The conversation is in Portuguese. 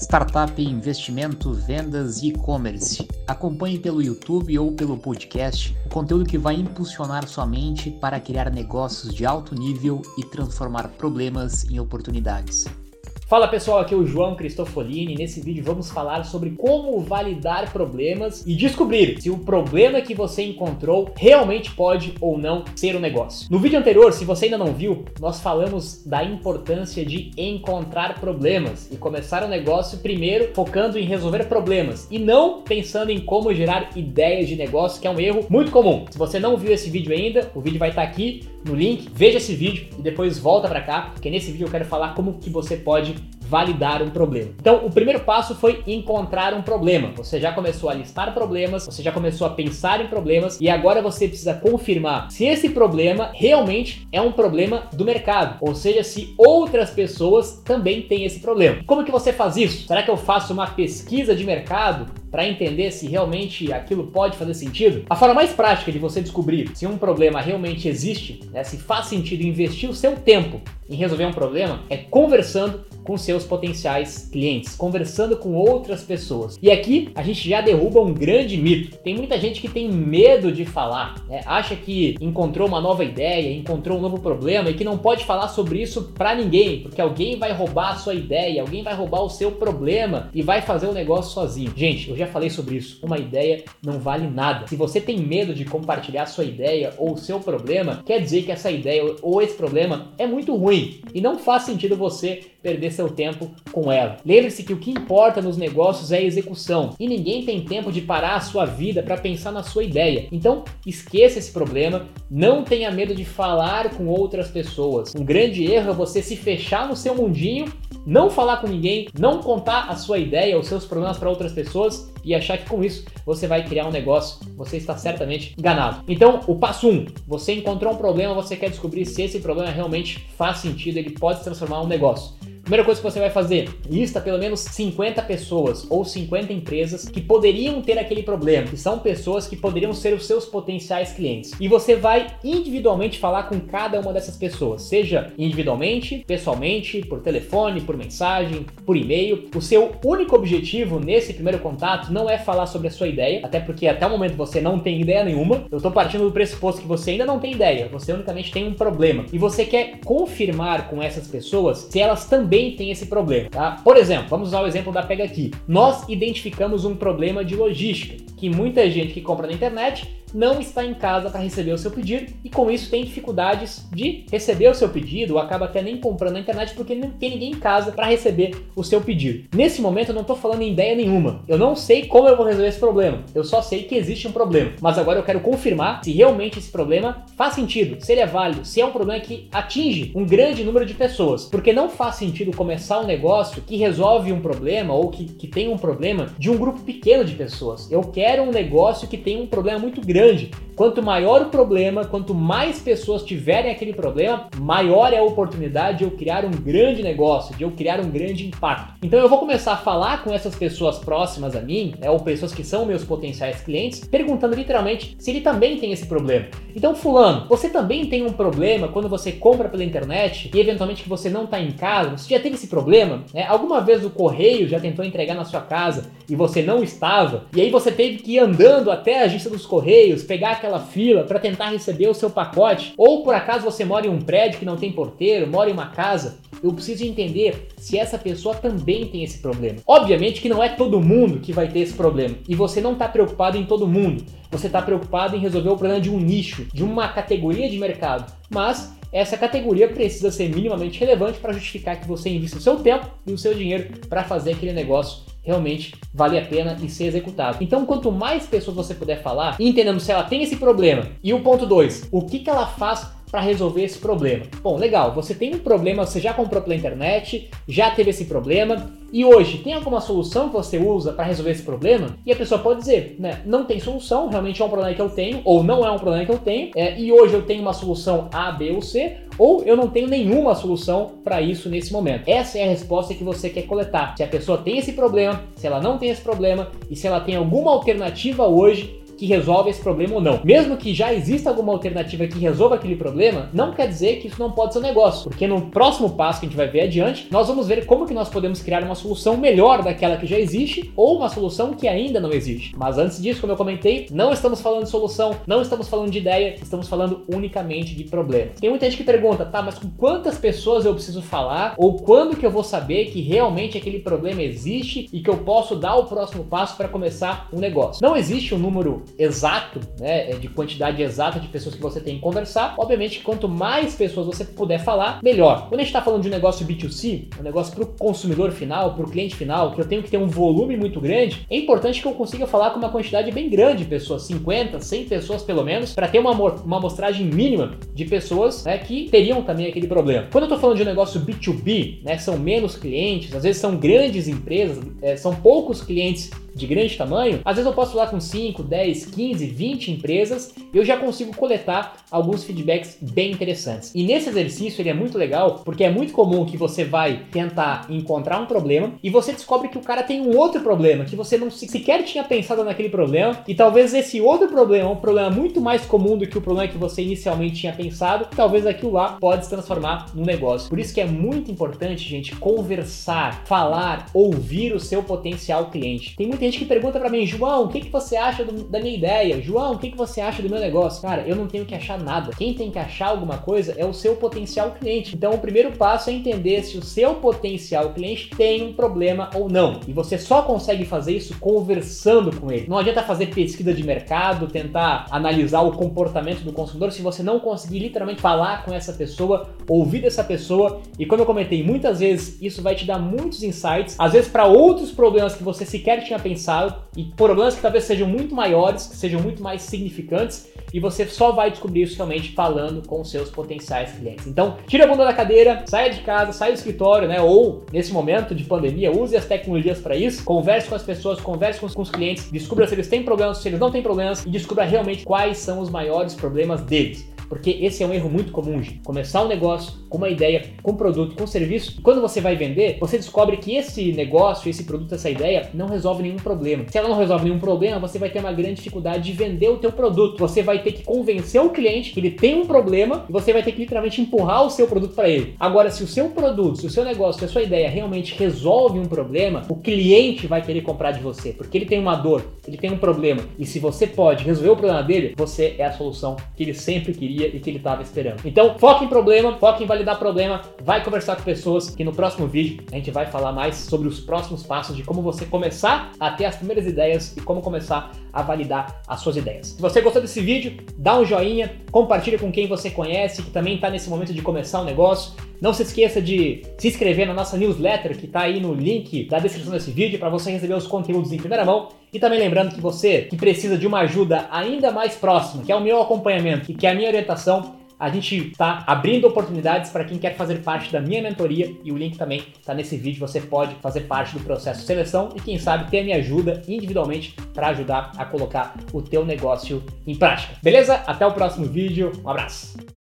startup, investimento, vendas e e-commerce. Acompanhe pelo YouTube ou pelo podcast o conteúdo que vai impulsionar sua mente para criar negócios de alto nível e transformar problemas em oportunidades. Fala pessoal, aqui é o João Cristofolini. Nesse vídeo vamos falar sobre como validar problemas e descobrir se o problema que você encontrou realmente pode ou não ser um negócio. No vídeo anterior, se você ainda não viu, nós falamos da importância de encontrar problemas e começar um negócio primeiro focando em resolver problemas e não pensando em como gerar ideias de negócio, que é um erro muito comum. Se você não viu esse vídeo ainda, o vídeo vai estar aqui no link. Veja esse vídeo e depois volta para cá, porque nesse vídeo eu quero falar como que você pode validar um problema. Então, o primeiro passo foi encontrar um problema. Você já começou a listar problemas, você já começou a pensar em problemas e agora você precisa confirmar se esse problema realmente é um problema do mercado, ou seja, se outras pessoas também têm esse problema. Como que você faz isso? Será que eu faço uma pesquisa de mercado para entender se realmente aquilo pode fazer sentido? A forma mais prática de você descobrir se um problema realmente existe, né, se faz sentido investir o seu tempo em resolver um problema, é conversando com seus potenciais clientes, conversando com outras pessoas. E aqui a gente já derruba um grande mito. Tem muita gente que tem medo de falar, né? acha que encontrou uma nova ideia, encontrou um novo problema e que não pode falar sobre isso para ninguém, porque alguém vai roubar a sua ideia, alguém vai roubar o seu problema e vai fazer o negócio sozinho. Gente, eu já falei sobre isso. Uma ideia não vale nada. Se você tem medo de compartilhar sua ideia ou o seu problema, quer dizer que essa ideia ou esse problema é muito ruim e não faz sentido você perder seu tempo com ela. Lembre-se que o que importa nos negócios é a execução e ninguém tem tempo de parar a sua vida para pensar na sua ideia. Então, esqueça esse problema, não tenha medo de falar com outras pessoas. Um grande erro é você se fechar no seu mundinho não falar com ninguém, não contar a sua ideia, os seus problemas para outras pessoas e achar que com isso você vai criar um negócio, você está certamente enganado. Então, o passo 1, um, você encontrou um problema, você quer descobrir se esse problema realmente faz sentido, ele pode se transformar em um negócio. Primeira coisa que você vai fazer, lista pelo menos 50 pessoas ou 50 empresas que poderiam ter aquele problema, que são pessoas que poderiam ser os seus potenciais clientes. E você vai individualmente falar com cada uma dessas pessoas, seja individualmente, pessoalmente, por telefone, por mensagem, por e-mail. O seu único objetivo nesse primeiro contato não é falar sobre a sua ideia, até porque até o momento você não tem ideia nenhuma. Eu estou partindo do pressuposto que você ainda não tem ideia, você unicamente tem um problema. E você quer confirmar com essas pessoas se elas também também tem esse problema, tá? Por exemplo, vamos usar o exemplo da Pega Aqui. Nós identificamos um problema de logística, que muita gente que compra na internet não está em casa para receber o seu pedido e com isso tem dificuldades de receber o seu pedido, ou acaba até nem comprando na internet porque não tem ninguém em casa para receber o seu pedido. Nesse momento eu não estou falando em ideia nenhuma. Eu não sei como eu vou resolver esse problema. Eu só sei que existe um problema. Mas agora eu quero confirmar se realmente esse problema faz sentido, se ele é válido, se é um problema que atinge um grande número de pessoas. Porque não faz sentido começar um negócio que resolve um problema ou que, que tem um problema de um grupo pequeno de pessoas. Eu quero um negócio que tem um problema muito grande grande. Quanto maior o problema, quanto mais pessoas tiverem aquele problema, maior é a oportunidade de eu criar um grande negócio, de eu criar um grande impacto. Então eu vou começar a falar com essas pessoas próximas a mim, né, ou pessoas que são meus potenciais clientes, perguntando literalmente se ele também tem esse problema. Então, fulano, você também tem um problema quando você compra pela internet e eventualmente que você não está em casa? Você já teve esse problema? É, alguma vez o correio já tentou entregar na sua casa e você não estava? E aí você teve que ir andando até a agência dos correios pegar aquela fila para tentar receber o seu pacote, ou por acaso você mora em um prédio que não tem porteiro, mora em uma casa, eu preciso entender se essa pessoa também tem esse problema. Obviamente que não é todo mundo que vai ter esse problema, e você não está preocupado em todo mundo. Você está preocupado em resolver o problema de um nicho, de uma categoria de mercado. Mas essa categoria precisa ser minimamente relevante para justificar que você invista o seu tempo e o seu dinheiro para fazer aquele negócio realmente vale a pena e ser executado. Então, quanto mais pessoas você puder falar, entendendo se ela tem esse problema, e o ponto 2, o que, que ela faz para resolver esse problema. Bom, legal, você tem um problema, você já comprou pela internet, já teve esse problema, e hoje tem alguma solução que você usa para resolver esse problema? E a pessoa pode dizer, né, não tem solução, realmente é um problema que eu tenho, ou não é um problema que eu tenho, é, e hoje eu tenho uma solução A, B ou C, ou eu não tenho nenhuma solução para isso nesse momento. Essa é a resposta que você quer coletar. Se a pessoa tem esse problema, se ela não tem esse problema, e se ela tem alguma alternativa hoje que resolve esse problema ou não. Mesmo que já exista alguma alternativa que resolva aquele problema, não quer dizer que isso não pode ser um negócio, porque no próximo passo que a gente vai ver adiante, nós vamos ver como que nós podemos criar uma solução melhor daquela que já existe ou uma solução que ainda não existe. Mas antes disso, como eu comentei, não estamos falando de solução, não estamos falando de ideia, estamos falando unicamente de problemas. Tem muita gente que pergunta, tá, mas com quantas pessoas eu preciso falar ou quando que eu vou saber que realmente aquele problema existe e que eu posso dar o próximo passo para começar um negócio? Não existe um número exato, né, de quantidade exata de pessoas que você tem que conversar. Obviamente, quanto mais pessoas você puder falar, melhor. Quando a gente está falando de um negócio B2C, um negócio para o consumidor final, para o cliente final, que eu tenho que ter um volume muito grande, é importante que eu consiga falar com uma quantidade bem grande de pessoas, 50, 100 pessoas pelo menos, para ter uma, uma amostragem mínima de pessoas né, que teriam também aquele problema. Quando eu estou falando de um negócio B2B, né, são menos clientes, às vezes são grandes empresas, é, são poucos clientes de grande tamanho, às vezes eu posso falar com 5, 10, 15, 20 empresas e eu já consigo coletar alguns feedbacks bem interessantes. E nesse exercício ele é muito legal porque é muito comum que você vai tentar encontrar um problema e você descobre que o cara tem um outro problema que você não sequer tinha pensado naquele problema e talvez esse outro problema é um problema muito mais comum do que o problema que você inicialmente tinha pensado, talvez aquilo lá pode se transformar num negócio. Por isso que é muito importante, gente, conversar, falar, ouvir o seu potencial cliente. Tem muita gente que pergunta para mim, João, o que, que você acha do, da minha ideia? João, o que, que você acha do meu negócio? Cara, eu não tenho que achar nada. Quem tem que achar alguma coisa é o seu potencial cliente. Então, o primeiro passo é entender se o seu potencial cliente tem um problema ou não. E você só consegue fazer isso conversando com ele. Não adianta fazer pesquisa de mercado, tentar analisar o comportamento do consumidor se você não conseguir literalmente falar com essa pessoa, ouvir dessa pessoa. E como eu comentei, muitas vezes isso vai te dar muitos insights, às vezes para outros problemas que você sequer tinha pensado pensado e problemas que talvez sejam muito maiores, que sejam muito mais significantes e você só vai descobrir isso realmente falando com seus potenciais clientes. Então, tira a bunda da cadeira, saia de casa, saia do escritório, né? Ou nesse momento de pandemia, use as tecnologias para isso, converse com as pessoas, converse com os, com os clientes, descubra se eles têm problemas, se eles não têm problemas e descubra realmente quais são os maiores problemas deles. Porque esse é um erro muito comum, gente. Começar um negócio com uma ideia, com um produto, com um serviço, quando você vai vender, você descobre que esse negócio, esse produto, essa ideia não resolve nenhum problema. Se ela não resolve nenhum problema, você vai ter uma grande dificuldade de vender o teu produto. Você vai ter que convencer o cliente que ele tem um problema e você vai ter que literalmente empurrar o seu produto para ele. Agora, se o seu produto, se o seu negócio, se a sua ideia realmente resolve um problema, o cliente vai querer comprar de você, porque ele tem uma dor, ele tem um problema, e se você pode resolver o problema dele, você é a solução que ele sempre queria e que ele estava esperando. Então, foca em problema, foca em validar problema, vai conversar com pessoas que no próximo vídeo a gente vai falar mais sobre os próximos passos de como você começar a ter as primeiras ideias e como começar a validar as suas ideias. Se você gostou desse vídeo, dá um joinha, compartilha com quem você conhece que também está nesse momento de começar um negócio. Não se esqueça de se inscrever na nossa newsletter que está aí no link da descrição desse vídeo para você receber os conteúdos em primeira mão. E também lembrando que você que precisa de uma ajuda ainda mais próxima, que é o meu acompanhamento e que é a minha orientação, a gente está abrindo oportunidades para quem quer fazer parte da minha mentoria e o link também está nesse vídeo. Você pode fazer parte do processo de seleção e quem sabe ter a minha ajuda individualmente para ajudar a colocar o teu negócio em prática. Beleza? Até o próximo vídeo. Um abraço.